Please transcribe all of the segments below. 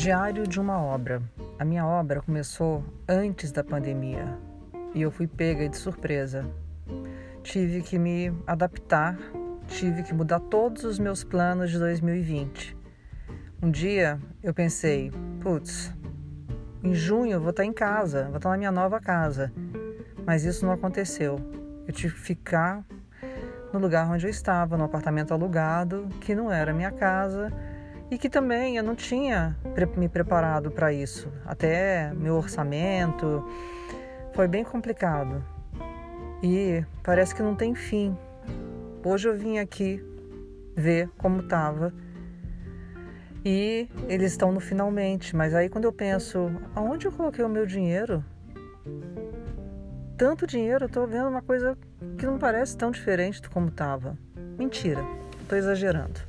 Diário de uma obra. A minha obra começou antes da pandemia e eu fui pega de surpresa. Tive que me adaptar, tive que mudar todos os meus planos de 2020. Um dia eu pensei, putz, em junho eu vou estar em casa, vou estar na minha nova casa. Mas isso não aconteceu. Eu tive que ficar no lugar onde eu estava, no apartamento alugado, que não era minha casa e que também eu não tinha me preparado para isso. Até meu orçamento foi bem complicado. E parece que não tem fim. Hoje eu vim aqui ver como estava e eles estão no finalmente, mas aí quando eu penso, aonde eu coloquei o meu dinheiro? Tanto dinheiro, eu tô vendo uma coisa que não parece tão diferente de como estava. Mentira, estou exagerando.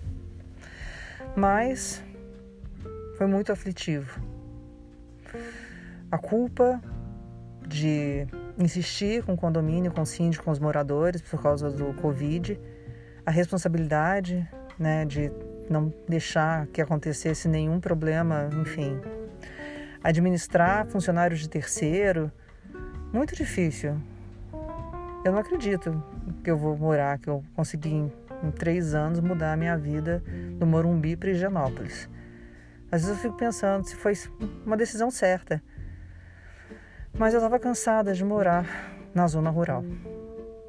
Mas foi muito aflitivo. A culpa de insistir com o condomínio, com o síndico, com os moradores por causa do Covid, a responsabilidade né, de não deixar que acontecesse nenhum problema, enfim. Administrar funcionários de terceiro, muito difícil. Eu não acredito que eu vou morar, que eu consegui em, três anos mudar a minha vida do Morumbi para Higienópolis. Às vezes eu fico pensando se foi uma decisão certa. Mas eu estava cansada de morar na zona rural.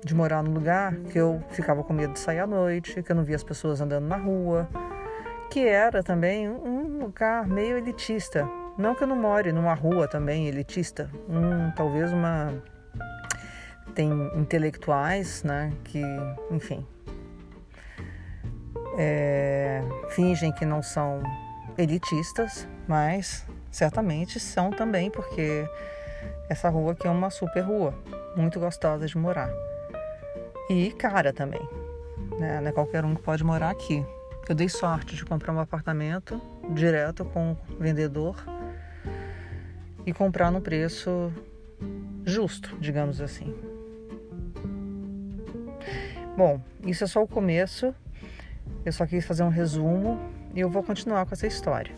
De morar num lugar que eu ficava com medo de sair à noite, que eu não via as pessoas andando na rua, que era também um lugar meio elitista. Não que eu não more numa rua também elitista, um, talvez uma tem intelectuais, né, que, enfim, é, fingem que não são elitistas, mas certamente são também, porque essa rua aqui é uma super rua, muito gostosa de morar. E cara também, né? Não é qualquer um que pode morar aqui. Eu dei sorte de comprar um apartamento direto com o vendedor e comprar no preço justo, digamos assim. Bom, isso é só o começo. Eu só quis fazer um resumo e eu vou continuar com essa história.